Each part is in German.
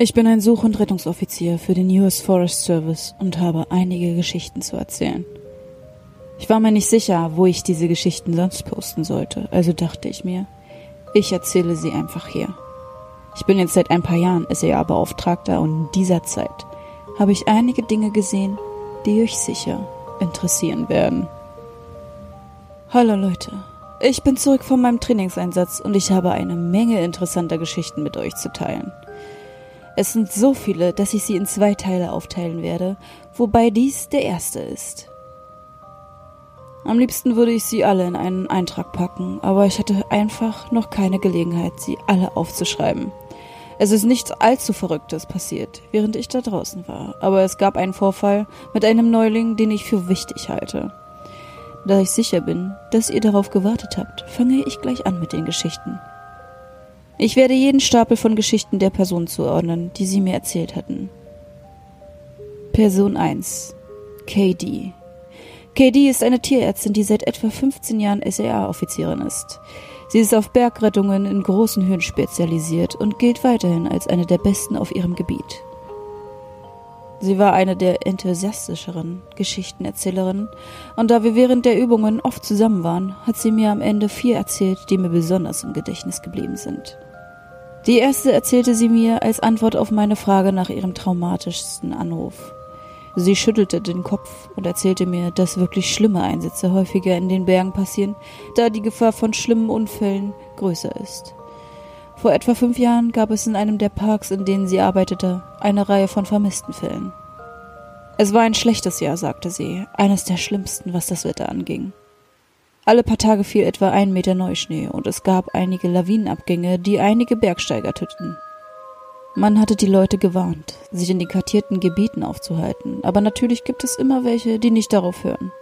Ich bin ein Such- und Rettungsoffizier für den US Forest Service und habe einige Geschichten zu erzählen. Ich war mir nicht sicher, wo ich diese Geschichten sonst posten sollte, also dachte ich mir, ich erzähle sie einfach hier. Ich bin jetzt seit ein paar Jahren SEA-Beauftragter und in dieser Zeit habe ich einige Dinge gesehen, die euch sicher interessieren werden. Hallo Leute, ich bin zurück von meinem Trainingseinsatz und ich habe eine Menge interessanter Geschichten mit euch zu teilen. Es sind so viele, dass ich sie in zwei Teile aufteilen werde, wobei dies der erste ist. Am liebsten würde ich sie alle in einen Eintrag packen, aber ich hatte einfach noch keine Gelegenheit, sie alle aufzuschreiben. Es ist nichts allzu Verrücktes passiert, während ich da draußen war, aber es gab einen Vorfall mit einem Neuling, den ich für wichtig halte. Da ich sicher bin, dass ihr darauf gewartet habt, fange ich gleich an mit den Geschichten. Ich werde jeden Stapel von Geschichten der Person zuordnen, die sie mir erzählt hatten. Person 1. KD. KD ist eine Tierärztin, die seit etwa 15 Jahren SEA-Offizierin ist. Sie ist auf Bergrettungen in großen Höhen spezialisiert und gilt weiterhin als eine der besten auf ihrem Gebiet. Sie war eine der enthusiastischeren Geschichtenerzählerinnen, und da wir während der Übungen oft zusammen waren, hat sie mir am Ende vier erzählt, die mir besonders im Gedächtnis geblieben sind. Die erste erzählte sie mir als Antwort auf meine Frage nach ihrem traumatischsten Anruf. Sie schüttelte den Kopf und erzählte mir, dass wirklich schlimme Einsätze häufiger in den Bergen passieren, da die Gefahr von schlimmen Unfällen größer ist. Vor etwa fünf Jahren gab es in einem der Parks, in denen sie arbeitete, eine Reihe von vermissten Fällen. Es war ein schlechtes Jahr, sagte sie, eines der schlimmsten, was das Wetter anging. Alle paar Tage fiel etwa ein Meter Neuschnee und es gab einige Lawinenabgänge, die einige Bergsteiger töteten. Man hatte die Leute gewarnt, sich in den kartierten Gebieten aufzuhalten, aber natürlich gibt es immer welche, die nicht darauf hören.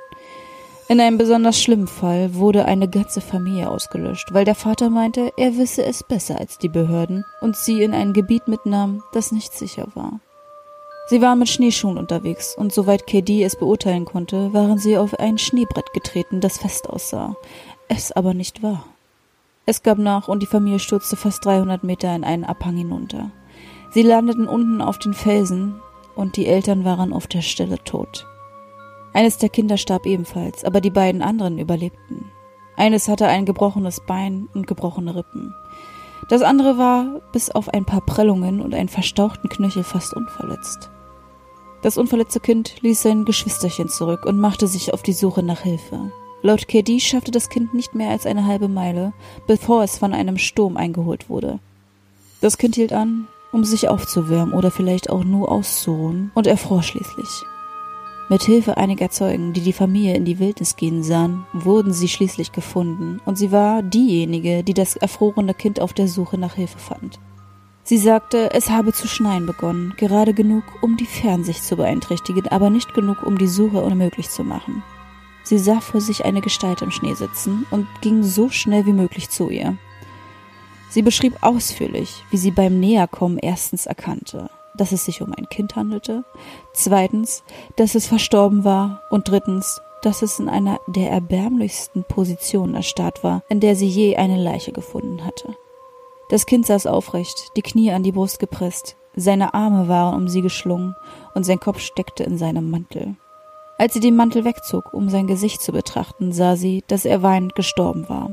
In einem besonders schlimmen Fall wurde eine ganze Familie ausgelöscht, weil der Vater meinte, er wisse es besser als die Behörden und sie in ein Gebiet mitnahm, das nicht sicher war. Sie waren mit Schneeschuhen unterwegs und soweit KD es beurteilen konnte, waren sie auf ein Schneebrett getreten, das fest aussah, es aber nicht war. Es gab nach und die Familie stürzte fast 300 Meter in einen Abhang hinunter. Sie landeten unten auf den Felsen und die Eltern waren auf der Stelle tot. Eines der Kinder starb ebenfalls, aber die beiden anderen überlebten. Eines hatte ein gebrochenes Bein und gebrochene Rippen. Das andere war, bis auf ein paar Prellungen und einen verstauchten Knöchel, fast unverletzt. Das unverletzte Kind ließ sein Geschwisterchen zurück und machte sich auf die Suche nach Hilfe. Laut KD schaffte das Kind nicht mehr als eine halbe Meile, bevor es von einem Sturm eingeholt wurde. Das Kind hielt an, um sich aufzuwärmen oder vielleicht auch nur auszuruhen, und erfror schließlich. Mit Hilfe einiger Zeugen, die die Familie in die Wildnis gehen sahen, wurden sie schließlich gefunden, und sie war diejenige, die das erfrorene Kind auf der Suche nach Hilfe fand. Sie sagte, es habe zu schneien begonnen, gerade genug, um die Fernsicht zu beeinträchtigen, aber nicht genug, um die Suche unmöglich zu machen. Sie sah vor sich eine Gestalt im Schnee sitzen und ging so schnell wie möglich zu ihr. Sie beschrieb ausführlich, wie sie beim Näherkommen erstens erkannte, dass es sich um ein Kind handelte, zweitens, dass es verstorben war und drittens, dass es in einer der erbärmlichsten Positionen erstarrt war, in der sie je eine Leiche gefunden hatte. Das Kind saß aufrecht, die Knie an die Brust gepresst, seine Arme waren um sie geschlungen und sein Kopf steckte in seinem Mantel. Als sie den Mantel wegzog, um sein Gesicht zu betrachten, sah sie, dass er weinend gestorben war.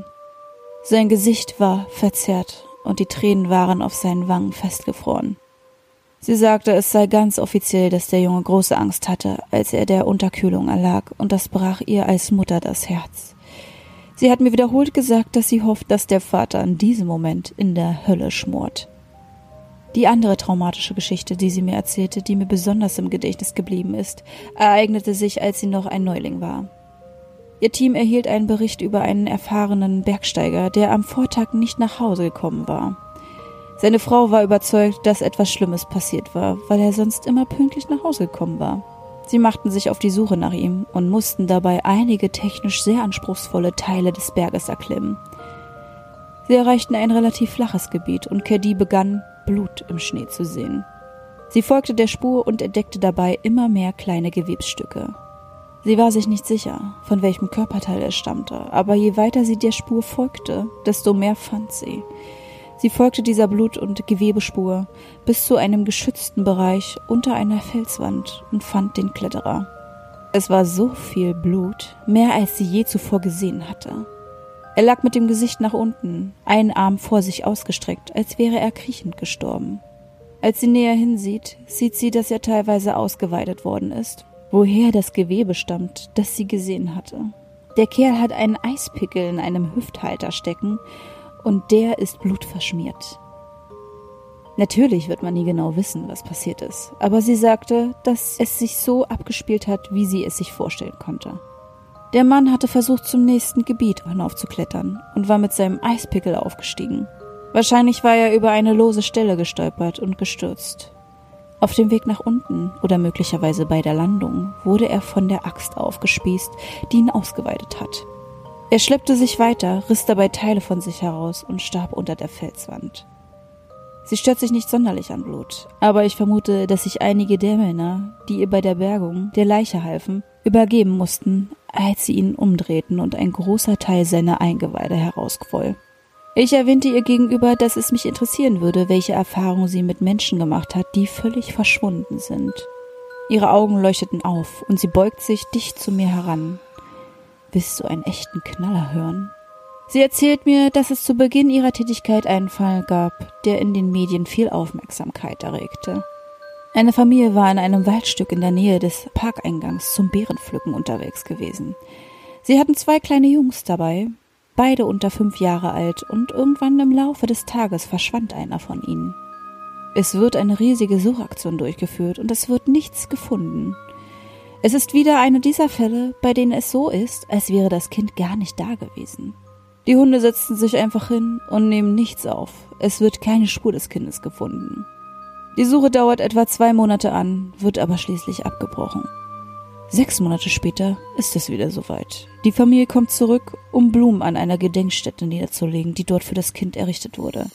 Sein Gesicht war verzerrt und die Tränen waren auf seinen Wangen festgefroren. Sie sagte, es sei ganz offiziell, dass der Junge große Angst hatte, als er der Unterkühlung erlag, und das brach ihr als Mutter das Herz. Sie hat mir wiederholt gesagt, dass sie hofft, dass der Vater in diesem Moment in der Hölle schmort. Die andere traumatische Geschichte, die sie mir erzählte, die mir besonders im Gedächtnis geblieben ist, ereignete sich, als sie noch ein Neuling war. Ihr Team erhielt einen Bericht über einen erfahrenen Bergsteiger, der am Vortag nicht nach Hause gekommen war. Seine Frau war überzeugt, dass etwas Schlimmes passiert war, weil er sonst immer pünktlich nach Hause gekommen war. Sie machten sich auf die Suche nach ihm und mussten dabei einige technisch sehr anspruchsvolle Teile des Berges erklimmen. Sie erreichten ein relativ flaches Gebiet und Caddy begann, Blut im Schnee zu sehen. Sie folgte der Spur und entdeckte dabei immer mehr kleine Gewebsstücke. Sie war sich nicht sicher, von welchem Körperteil es stammte, aber je weiter sie der Spur folgte, desto mehr fand sie. Sie folgte dieser Blut- und Gewebespur bis zu einem geschützten Bereich unter einer Felswand und fand den Kletterer. Es war so viel Blut, mehr als sie je zuvor gesehen hatte. Er lag mit dem Gesicht nach unten, einen Arm vor sich ausgestreckt, als wäre er kriechend gestorben. Als sie näher hinsieht, sieht sie, dass er teilweise ausgeweidet worden ist. Woher das Gewebe stammt, das sie gesehen hatte. Der Kerl hat einen Eispickel in einem Hüfthalter stecken und der ist blutverschmiert. Natürlich wird man nie genau wissen, was passiert ist, aber sie sagte, dass es sich so abgespielt hat, wie sie es sich vorstellen konnte. Der Mann hatte versucht, zum nächsten Gebiet hinaufzuklettern und war mit seinem Eispickel aufgestiegen. Wahrscheinlich war er über eine lose Stelle gestolpert und gestürzt. Auf dem Weg nach unten oder möglicherweise bei der Landung wurde er von der Axt aufgespießt, die ihn ausgeweidet hat. Er schleppte sich weiter, riss dabei Teile von sich heraus und starb unter der Felswand. Sie stört sich nicht sonderlich an Blut, aber ich vermute, dass sich einige der Männer, die ihr bei der Bergung der Leiche halfen, übergeben mussten, als sie ihn umdrehten und ein großer Teil seiner Eingeweide herausquoll. Ich erwähnte ihr gegenüber, dass es mich interessieren würde, welche Erfahrungen sie mit Menschen gemacht hat, die völlig verschwunden sind. Ihre Augen leuchteten auf und sie beugt sich dicht zu mir heran. Willst du einen echten Knaller hören? Sie erzählt mir, dass es zu Beginn ihrer Tätigkeit einen Fall gab, der in den Medien viel Aufmerksamkeit erregte. Eine Familie war in einem Waldstück in der Nähe des Parkeingangs zum Beerenpflücken unterwegs gewesen. Sie hatten zwei kleine Jungs dabei, beide unter fünf Jahre alt, und irgendwann im Laufe des Tages verschwand einer von ihnen. Es wird eine riesige Suchaktion durchgeführt und es wird nichts gefunden. Es ist wieder eine dieser Fälle, bei denen es so ist, als wäre das Kind gar nicht da gewesen. Die Hunde setzen sich einfach hin und nehmen nichts auf. Es wird keine Spur des Kindes gefunden. Die Suche dauert etwa zwei Monate an, wird aber schließlich abgebrochen. Sechs Monate später ist es wieder soweit. Die Familie kommt zurück, um Blumen an einer Gedenkstätte niederzulegen, die dort für das Kind errichtet wurde.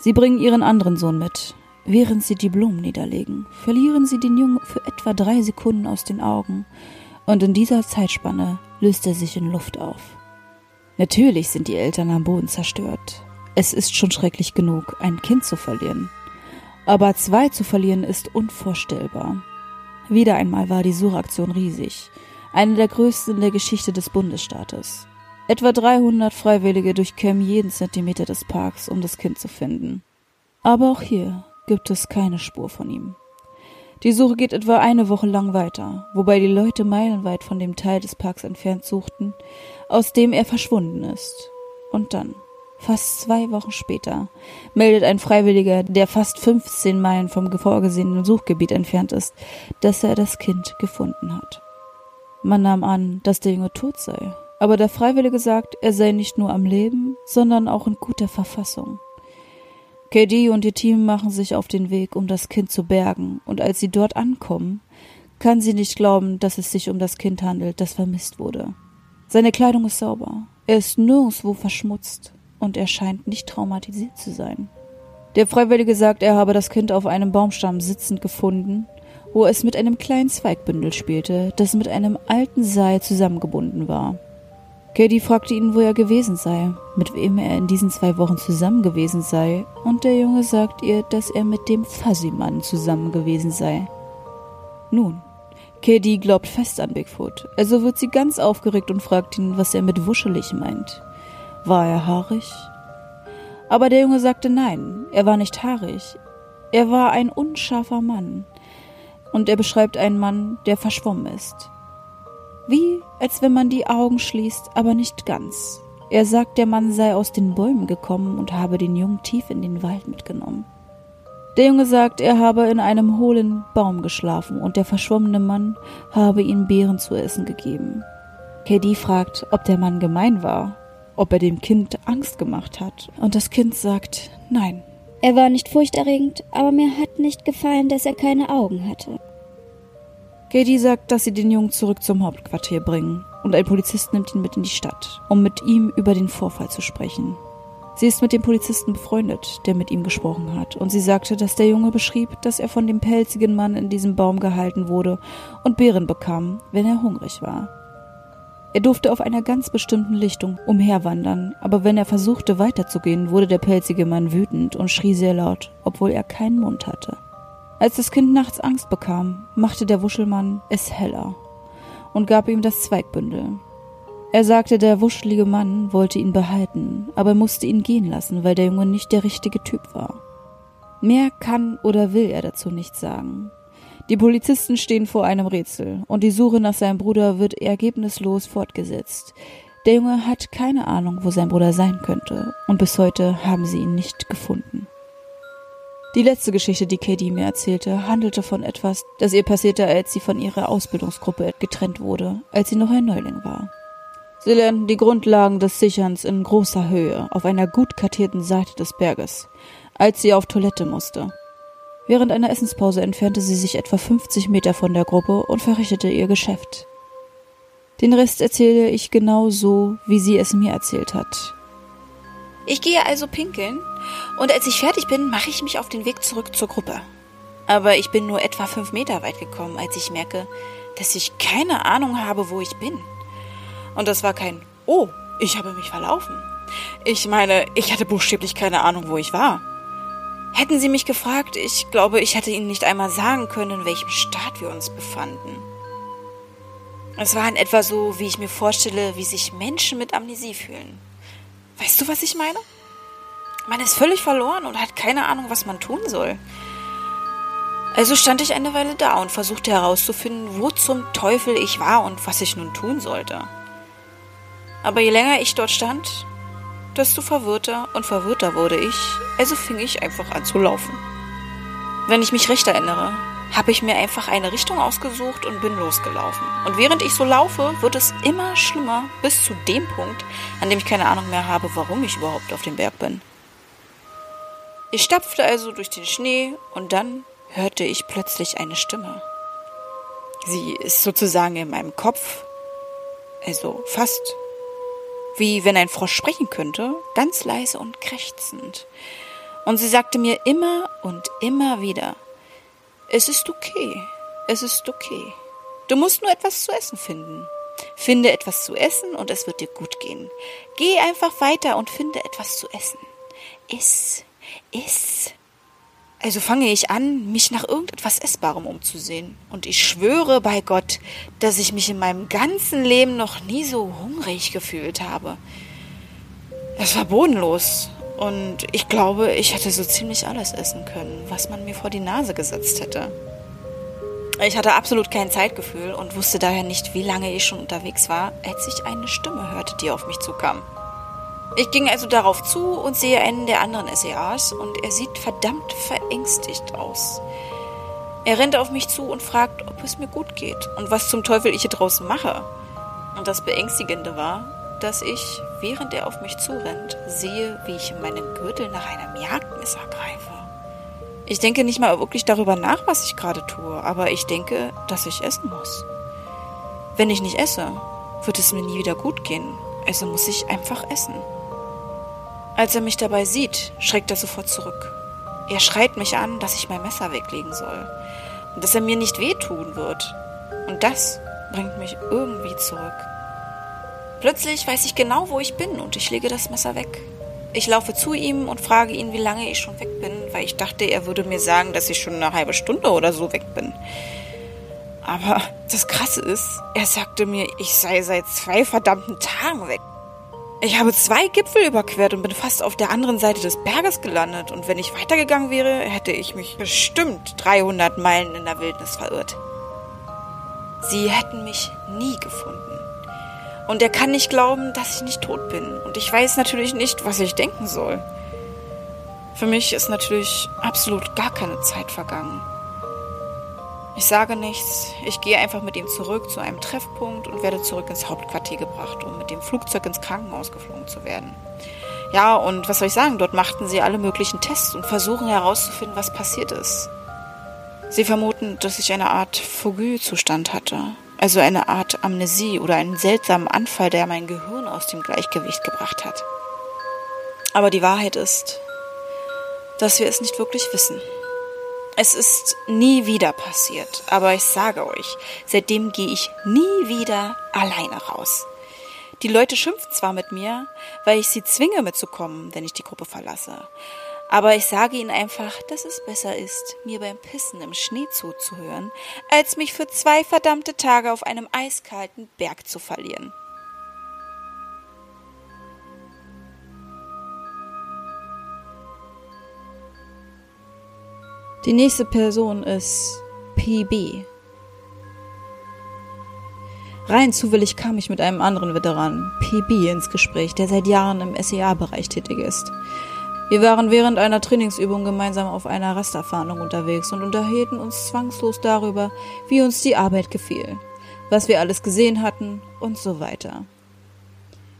Sie bringen ihren anderen Sohn mit, Während sie die Blumen niederlegen, verlieren sie den Jungen für etwa drei Sekunden aus den Augen, und in dieser Zeitspanne löst er sich in Luft auf. Natürlich sind die Eltern am Boden zerstört. Es ist schon schrecklich genug, ein Kind zu verlieren. Aber zwei zu verlieren ist unvorstellbar. Wieder einmal war die Suchaktion riesig, eine der größten in der Geschichte des Bundesstaates. Etwa 300 Freiwillige durchkämmen jeden Zentimeter des Parks, um das Kind zu finden. Aber auch hier gibt es keine Spur von ihm. Die Suche geht etwa eine Woche lang weiter, wobei die Leute meilenweit von dem Teil des Parks entfernt suchten, aus dem er verschwunden ist. Und dann, fast zwei Wochen später, meldet ein Freiwilliger, der fast 15 Meilen vom vorgesehenen Suchgebiet entfernt ist, dass er das Kind gefunden hat. Man nahm an, dass der Junge tot sei, aber der Freiwillige sagt, er sei nicht nur am Leben, sondern auch in guter Verfassung. KD und ihr Team machen sich auf den Weg, um das Kind zu bergen, und als sie dort ankommen, kann sie nicht glauben, dass es sich um das Kind handelt, das vermisst wurde. Seine Kleidung ist sauber, er ist nirgendwo verschmutzt und er scheint nicht traumatisiert zu sein. Der Freiwillige sagt, er habe das Kind auf einem Baumstamm sitzend gefunden, wo es mit einem kleinen Zweigbündel spielte, das mit einem alten Seil zusammengebunden war. Katie fragte ihn, wo er gewesen sei, mit wem er in diesen zwei Wochen zusammen gewesen sei, und der Junge sagt ihr, dass er mit dem Fuzzy-Mann zusammen gewesen sei. Nun, Katie glaubt fest an Bigfoot, also wird sie ganz aufgeregt und fragt ihn, was er mit wuschelig meint. War er haarig? Aber der Junge sagte nein, er war nicht haarig. Er war ein unscharfer Mann. Und er beschreibt einen Mann, der verschwommen ist. Wie als wenn man die Augen schließt, aber nicht ganz. Er sagt, der Mann sei aus den Bäumen gekommen und habe den Jungen tief in den Wald mitgenommen. Der Junge sagt, er habe in einem hohlen Baum geschlafen und der verschwommene Mann habe ihm Beeren zu essen gegeben. KD fragt, ob der Mann gemein war, ob er dem Kind Angst gemacht hat, und das Kind sagt nein. Er war nicht furchterregend, aber mir hat nicht gefallen, dass er keine Augen hatte. Katie sagt, dass sie den Jungen zurück zum Hauptquartier bringen und ein Polizist nimmt ihn mit in die Stadt, um mit ihm über den Vorfall zu sprechen. Sie ist mit dem Polizisten befreundet, der mit ihm gesprochen hat, und sie sagte, dass der Junge beschrieb, dass er von dem pelzigen Mann in diesem Baum gehalten wurde und Beeren bekam, wenn er hungrig war. Er durfte auf einer ganz bestimmten Lichtung umherwandern, aber wenn er versuchte weiterzugehen, wurde der pelzige Mann wütend und schrie sehr laut, obwohl er keinen Mund hatte. Als das Kind nachts Angst bekam, machte der Wuschelmann es heller und gab ihm das Zweigbündel. Er sagte, der wuschelige Mann wollte ihn behalten, aber musste ihn gehen lassen, weil der Junge nicht der richtige Typ war. Mehr kann oder will er dazu nicht sagen. Die Polizisten stehen vor einem Rätsel und die Suche nach seinem Bruder wird ergebnislos fortgesetzt. Der Junge hat keine Ahnung, wo sein Bruder sein könnte und bis heute haben sie ihn nicht gefunden. Die letzte Geschichte, die Katie mir erzählte, handelte von etwas, das ihr passierte, als sie von ihrer Ausbildungsgruppe getrennt wurde, als sie noch ein Neuling war. Sie lernten die Grundlagen des Sicherns in großer Höhe auf einer gut kartierten Seite des Berges, als sie auf Toilette musste. Während einer Essenspause entfernte sie sich etwa 50 Meter von der Gruppe und verrichtete ihr Geschäft. Den Rest erzähle ich genau so, wie sie es mir erzählt hat. Ich gehe also pinkeln und als ich fertig bin, mache ich mich auf den Weg zurück zur Gruppe. Aber ich bin nur etwa fünf Meter weit gekommen, als ich merke, dass ich keine Ahnung habe, wo ich bin. Und das war kein Oh, ich habe mich verlaufen. Ich meine, ich hatte buchstäblich keine Ahnung, wo ich war. Hätten Sie mich gefragt, ich glaube, ich hätte Ihnen nicht einmal sagen können, in welchem Staat wir uns befanden. Es war in etwa so, wie ich mir vorstelle, wie sich Menschen mit Amnesie fühlen. Weißt du, was ich meine? Man ist völlig verloren und hat keine Ahnung, was man tun soll. Also stand ich eine Weile da und versuchte herauszufinden, wo zum Teufel ich war und was ich nun tun sollte. Aber je länger ich dort stand, desto verwirrter und verwirrter wurde ich, also fing ich einfach an zu laufen. Wenn ich mich recht erinnere, habe ich mir einfach eine Richtung ausgesucht und bin losgelaufen. Und während ich so laufe, wird es immer schlimmer bis zu dem Punkt, an dem ich keine Ahnung mehr habe, warum ich überhaupt auf dem Berg bin. Ich stapfte also durch den Schnee und dann hörte ich plötzlich eine Stimme. Sie ist sozusagen in meinem Kopf, also fast wie wenn ein Frosch sprechen könnte, ganz leise und krächzend. Und sie sagte mir immer und immer wieder, es ist okay, es ist okay. Du musst nur etwas zu essen finden. Finde etwas zu essen und es wird dir gut gehen. Geh einfach weiter und finde etwas zu essen. Iss, iss, also fange ich an, mich nach irgendetwas Essbarem umzusehen. Und ich schwöre bei Gott, dass ich mich in meinem ganzen Leben noch nie so hungrig gefühlt habe. Es war bodenlos. Und ich glaube, ich hätte so ziemlich alles essen können, was man mir vor die Nase gesetzt hätte. Ich hatte absolut kein Zeitgefühl und wusste daher nicht, wie lange ich schon unterwegs war, als ich eine Stimme hörte, die auf mich zukam. Ich ging also darauf zu und sehe einen der anderen SEAs und er sieht verdammt verängstigt aus. Er rennt auf mich zu und fragt, ob es mir gut geht und was zum Teufel ich hier draußen mache. Und das Beängstigende war, dass ich, während er auf mich zurennt, sehe, wie ich in meinen Gürtel nach einem Jagdmesser greife. Ich denke nicht mal wirklich darüber nach, was ich gerade tue, aber ich denke, dass ich essen muss. Wenn ich nicht esse, wird es mir nie wieder gut gehen, also muss ich einfach essen. Als er mich dabei sieht, schreckt er sofort zurück. Er schreit mich an, dass ich mein Messer weglegen soll und dass er mir nicht wehtun wird. Und das bringt mich irgendwie zurück. Plötzlich weiß ich genau, wo ich bin und ich lege das Messer weg. Ich laufe zu ihm und frage ihn, wie lange ich schon weg bin, weil ich dachte, er würde mir sagen, dass ich schon eine halbe Stunde oder so weg bin. Aber das Krasse ist, er sagte mir, ich sei seit zwei verdammten Tagen weg. Ich habe zwei Gipfel überquert und bin fast auf der anderen Seite des Berges gelandet. Und wenn ich weitergegangen wäre, hätte ich mich bestimmt 300 Meilen in der Wildnis verirrt. Sie hätten mich nie gefunden. Und er kann nicht glauben, dass ich nicht tot bin. Und ich weiß natürlich nicht, was ich denken soll. Für mich ist natürlich absolut gar keine Zeit vergangen. Ich sage nichts, ich gehe einfach mit ihm zurück zu einem Treffpunkt und werde zurück ins Hauptquartier gebracht, um mit dem Flugzeug ins Krankenhaus geflogen zu werden. Ja, und was soll ich sagen, dort machten sie alle möglichen Tests und versuchen herauszufinden, was passiert ist. Sie vermuten, dass ich eine Art Fougue-Zustand hatte, also eine Art Amnesie oder einen seltsamen Anfall, der mein Gehirn aus dem Gleichgewicht gebracht hat. Aber die Wahrheit ist, dass wir es nicht wirklich wissen. Es ist nie wieder passiert, aber ich sage euch, seitdem gehe ich nie wieder alleine raus. Die Leute schimpfen zwar mit mir, weil ich sie zwinge mitzukommen, wenn ich die Gruppe verlasse. Aber ich sage ihnen einfach, dass es besser ist, mir beim Pissen im Schnee zuzuhören, als mich für zwei verdammte Tage auf einem eiskalten Berg zu verlieren. Die nächste Person ist PB. Rein zufällig kam ich mit einem anderen Veteran, PB, ins Gespräch, der seit Jahren im SEA-Bereich tätig ist. Wir waren während einer Trainingsübung gemeinsam auf einer Rasterfahndung unterwegs und unterhielten uns zwangslos darüber, wie uns die Arbeit gefiel, was wir alles gesehen hatten und so weiter.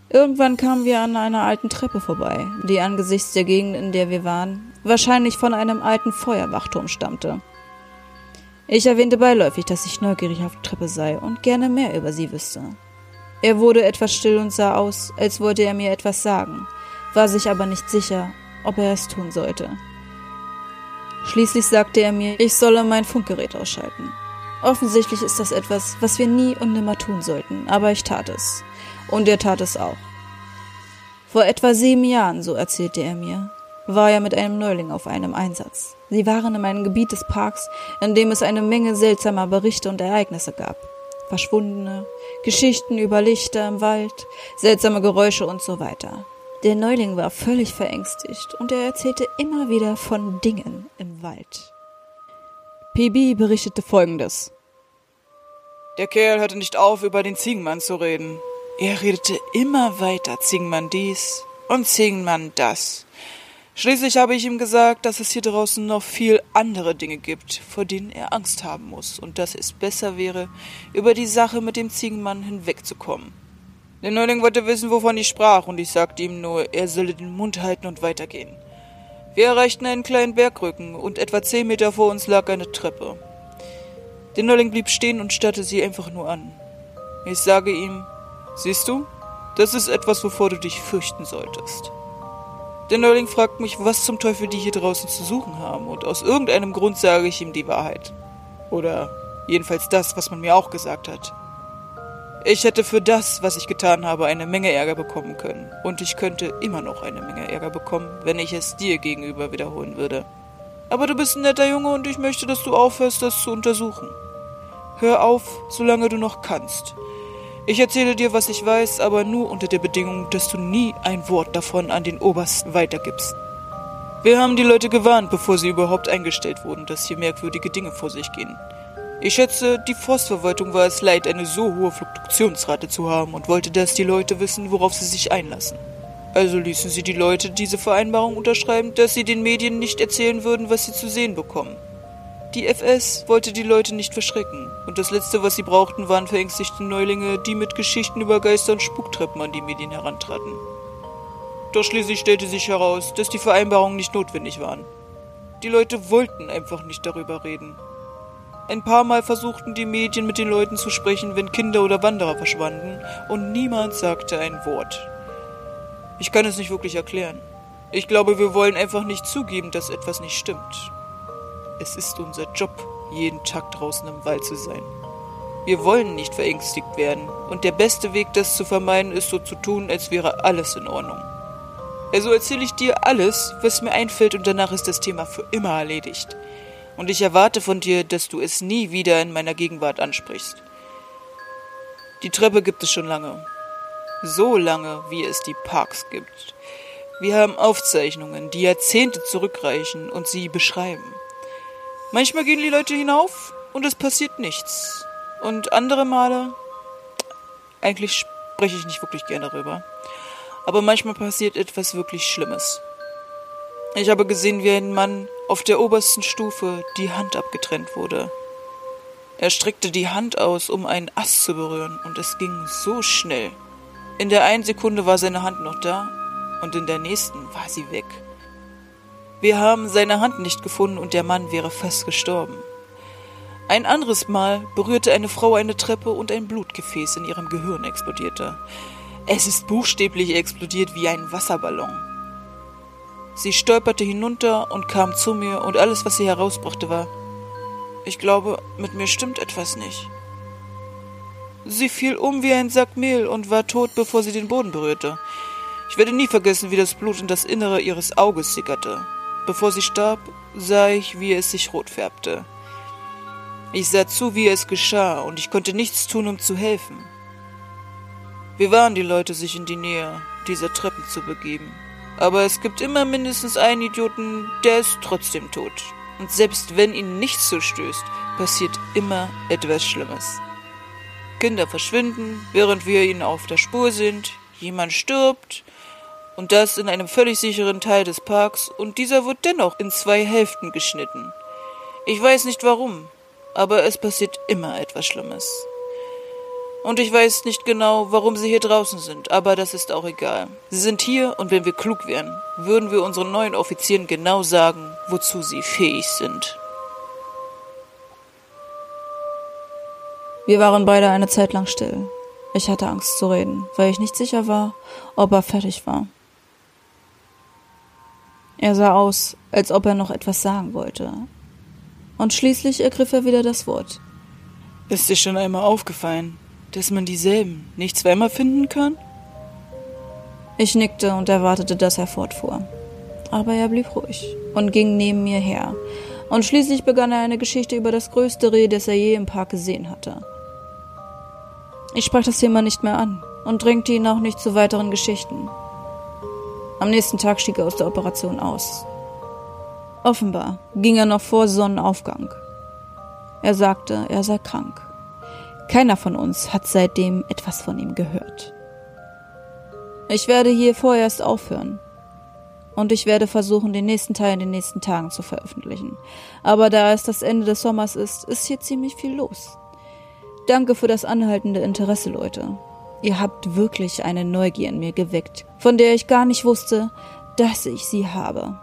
Irgendwann kamen wir an einer alten Treppe vorbei, die angesichts der Gegend, in der wir waren, wahrscheinlich von einem alten Feuerwachturm stammte. Ich erwähnte beiläufig, dass ich neugierig auf die Treppe sei und gerne mehr über sie wüsste. Er wurde etwas still und sah aus, als wollte er mir etwas sagen, war sich aber nicht sicher, ob er es tun sollte. Schließlich sagte er mir, ich solle mein Funkgerät ausschalten. Offensichtlich ist das etwas, was wir nie und nimmer tun sollten, aber ich tat es. Und er tat es auch. Vor etwa sieben Jahren, so erzählte er mir, war er mit einem Neuling auf einem Einsatz. Sie waren in einem Gebiet des Parks, in dem es eine Menge seltsamer Berichte und Ereignisse gab. Verschwundene, Geschichten über Lichter im Wald, seltsame Geräusche und so weiter. Der Neuling war völlig verängstigt und er erzählte immer wieder von Dingen im Wald. PB berichtete folgendes. Der Kerl hörte nicht auf, über den Ziegenmann zu reden. Er redete immer weiter, Ziegenmann dies und Ziegenmann das. Schließlich habe ich ihm gesagt, dass es hier draußen noch viel andere Dinge gibt, vor denen er Angst haben muss und dass es besser wäre, über die Sache mit dem Ziegenmann hinwegzukommen. Der Neuling wollte wissen, wovon ich sprach, und ich sagte ihm nur, er solle den Mund halten und weitergehen. Wir erreichten einen kleinen Bergrücken, und etwa zehn Meter vor uns lag eine Treppe. Der Neuling blieb stehen und starrte sie einfach nur an. Ich sage ihm, Siehst du, das ist etwas, wovor du dich fürchten solltest. Der Neuling fragt mich, was zum Teufel die hier draußen zu suchen haben, und aus irgendeinem Grund sage ich ihm die Wahrheit. Oder jedenfalls das, was man mir auch gesagt hat. Ich hätte für das, was ich getan habe, eine Menge Ärger bekommen können. Und ich könnte immer noch eine Menge Ärger bekommen, wenn ich es dir gegenüber wiederholen würde. Aber du bist ein netter Junge und ich möchte, dass du aufhörst, das zu untersuchen. Hör auf, solange du noch kannst. Ich erzähle dir, was ich weiß, aber nur unter der Bedingung, dass du nie ein Wort davon an den Obersten weitergibst. Wir haben die Leute gewarnt, bevor sie überhaupt eingestellt wurden, dass hier merkwürdige Dinge vor sich gehen. Ich schätze, die Forstverwaltung war es leid, eine so hohe Fluktuationsrate zu haben und wollte, dass die Leute wissen, worauf sie sich einlassen. Also ließen sie die Leute diese Vereinbarung unterschreiben, dass sie den Medien nicht erzählen würden, was sie zu sehen bekommen. Die FS wollte die Leute nicht verschrecken, und das Letzte, was sie brauchten, waren verängstigte Neulinge, die mit Geschichten über Geister und Spuktreppen an die Medien herantraten. Doch schließlich stellte sich heraus, dass die Vereinbarungen nicht notwendig waren. Die Leute wollten einfach nicht darüber reden. Ein paar Mal versuchten die Medien mit den Leuten zu sprechen, wenn Kinder oder Wanderer verschwanden, und niemand sagte ein Wort. Ich kann es nicht wirklich erklären. Ich glaube, wir wollen einfach nicht zugeben, dass etwas nicht stimmt. Es ist unser Job, jeden Tag draußen im Wald zu sein. Wir wollen nicht verängstigt werden, und der beste Weg, das zu vermeiden, ist so zu tun, als wäre alles in Ordnung. Also erzähle ich dir alles, was mir einfällt, und danach ist das Thema für immer erledigt. Und ich erwarte von dir, dass du es nie wieder in meiner Gegenwart ansprichst. Die Treppe gibt es schon lange. So lange, wie es die Parks gibt. Wir haben Aufzeichnungen, die Jahrzehnte zurückreichen und sie beschreiben. Manchmal gehen die Leute hinauf und es passiert nichts. Und andere Male, eigentlich spreche ich nicht wirklich gerne darüber, aber manchmal passiert etwas wirklich Schlimmes. Ich habe gesehen, wie ein Mann auf der obersten Stufe die Hand abgetrennt wurde. Er streckte die Hand aus, um einen Ast zu berühren, und es ging so schnell. In der einen Sekunde war seine Hand noch da, und in der nächsten war sie weg. Wir haben seine Hand nicht gefunden und der Mann wäre fast gestorben. Ein anderes Mal berührte eine Frau eine Treppe und ein Blutgefäß in ihrem Gehirn explodierte. Es ist buchstäblich explodiert wie ein Wasserballon. Sie stolperte hinunter und kam zu mir und alles, was sie herausbrachte, war, ich glaube, mit mir stimmt etwas nicht. Sie fiel um wie ein Sack Mehl und war tot, bevor sie den Boden berührte. Ich werde nie vergessen, wie das Blut in das Innere ihres Auges sickerte. Bevor sie starb, sah ich, wie es sich rot färbte. Ich sah zu, wie es geschah, und ich konnte nichts tun, um zu helfen. Wir waren die Leute, sich in die Nähe dieser Treppen zu begeben. Aber es gibt immer mindestens einen Idioten, der ist trotzdem tot. Und selbst wenn ihn nichts zustößt, passiert immer etwas Schlimmes. Kinder verschwinden, während wir ihnen auf der Spur sind, jemand stirbt, und das in einem völlig sicheren Teil des Parks, und dieser wird dennoch in zwei Hälften geschnitten. Ich weiß nicht warum, aber es passiert immer etwas Schlimmes. Und ich weiß nicht genau, warum sie hier draußen sind, aber das ist auch egal. Sie sind hier und wenn wir klug wären, würden wir unseren neuen Offizieren genau sagen, wozu sie fähig sind. Wir waren beide eine Zeit lang still. Ich hatte Angst zu reden, weil ich nicht sicher war, ob er fertig war. Er sah aus, als ob er noch etwas sagen wollte. Und schließlich ergriff er wieder das Wort. Ist dir schon einmal aufgefallen, dass man dieselben nicht zweimal finden kann? Ich nickte und erwartete, dass er fortfuhr. Aber er blieb ruhig und ging neben mir her. Und schließlich begann er eine Geschichte über das größte Reh, das er je im Park gesehen hatte. Ich sprach das Thema nicht mehr an und drängte ihn auch nicht zu weiteren Geschichten. Am nächsten Tag stieg er aus der Operation aus. Offenbar ging er noch vor Sonnenaufgang. Er sagte, er sei krank. Keiner von uns hat seitdem etwas von ihm gehört. Ich werde hier vorerst aufhören. Und ich werde versuchen, den nächsten Teil in den nächsten Tagen zu veröffentlichen. Aber da es das Ende des Sommers ist, ist hier ziemlich viel los. Danke für das anhaltende Interesse, Leute. Ihr habt wirklich eine Neugier in mir geweckt, von der ich gar nicht wusste, dass ich sie habe.